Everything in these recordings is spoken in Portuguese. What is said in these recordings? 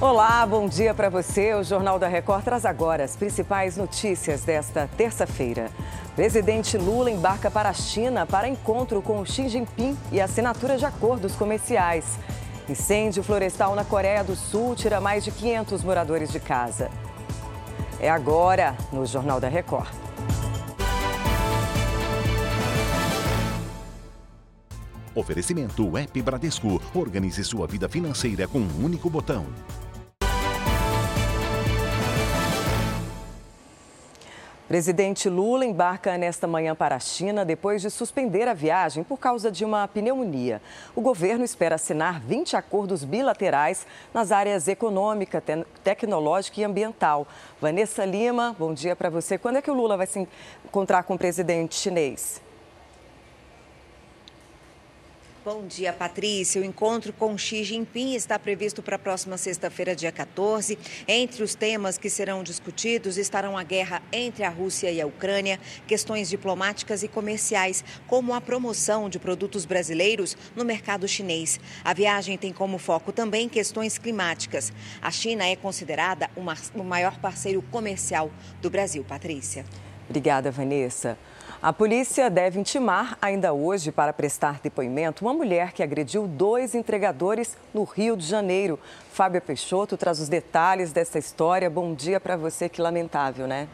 Olá, bom dia para você. O Jornal da Record traz agora as principais notícias desta terça-feira. Presidente Lula embarca para a China para encontro com Xi Jinping e assinatura de acordos comerciais. Incêndio florestal na Coreia do Sul tira mais de 500 moradores de casa. É agora no Jornal da Record. Oferecimento Web Bradesco. Organize sua vida financeira com um único botão. Presidente Lula embarca nesta manhã para a China depois de suspender a viagem por causa de uma pneumonia. O governo espera assinar 20 acordos bilaterais nas áreas econômica, te tecnológica e ambiental. Vanessa Lima, bom dia para você. Quando é que o Lula vai se encontrar com o presidente chinês? Bom dia, Patrícia. O encontro com Xi Jinping está previsto para a próxima sexta-feira, dia 14. Entre os temas que serão discutidos estarão a guerra entre a Rússia e a Ucrânia, questões diplomáticas e comerciais, como a promoção de produtos brasileiros no mercado chinês. A viagem tem como foco também questões climáticas. A China é considerada o maior parceiro comercial do Brasil, Patrícia. Obrigada, Vanessa. A polícia deve intimar ainda hoje para prestar depoimento uma mulher que agrediu dois entregadores no Rio de Janeiro. Fábio Peixoto traz os detalhes dessa história. Bom dia para você, que lamentável, né?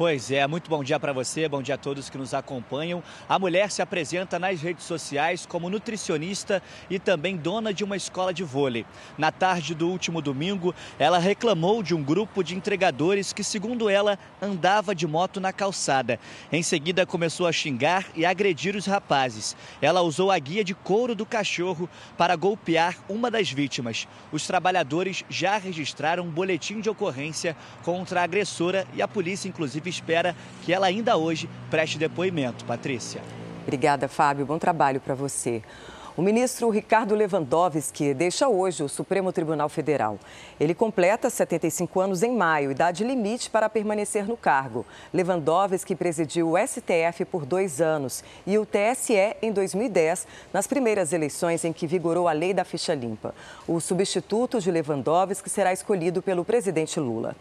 Pois é, muito bom dia para você, bom dia a todos que nos acompanham. A mulher se apresenta nas redes sociais como nutricionista e também dona de uma escola de vôlei. Na tarde do último domingo, ela reclamou de um grupo de entregadores que, segundo ela, andava de moto na calçada. Em seguida, começou a xingar e agredir os rapazes. Ela usou a guia de couro do cachorro para golpear uma das vítimas. Os trabalhadores já registraram um boletim de ocorrência contra a agressora e a polícia, inclusive, espera que ela ainda hoje preste depoimento. Patrícia. Obrigada, Fábio. Bom trabalho para você. O ministro Ricardo Lewandowski deixa hoje o Supremo Tribunal Federal. Ele completa 75 anos em maio, idade limite para permanecer no cargo. Lewandowski presidiu o STF por dois anos e o TSE em 2010, nas primeiras eleições em que vigorou a lei da ficha limpa. O substituto de Lewandowski será escolhido pelo presidente Lula.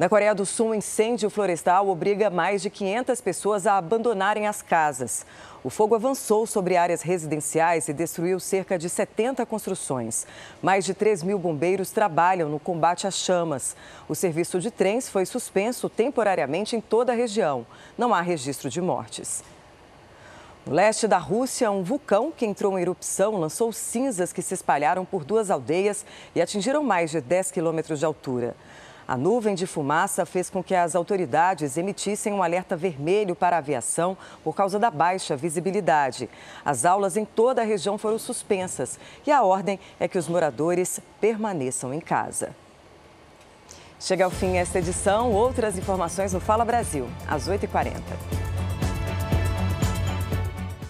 Na Coreia do Sul, um incêndio florestal obriga mais de 500 pessoas a abandonarem as casas. O fogo avançou sobre áreas residenciais e destruiu cerca de 70 construções. Mais de 3 mil bombeiros trabalham no combate às chamas. O serviço de trens foi suspenso temporariamente em toda a região. Não há registro de mortes. No leste da Rússia, um vulcão que entrou em erupção lançou cinzas que se espalharam por duas aldeias e atingiram mais de 10 quilômetros de altura. A nuvem de fumaça fez com que as autoridades emitissem um alerta vermelho para a aviação por causa da baixa visibilidade. As aulas em toda a região foram suspensas e a ordem é que os moradores permaneçam em casa. Chega ao fim esta edição. Outras informações no Fala Brasil, às 8h40.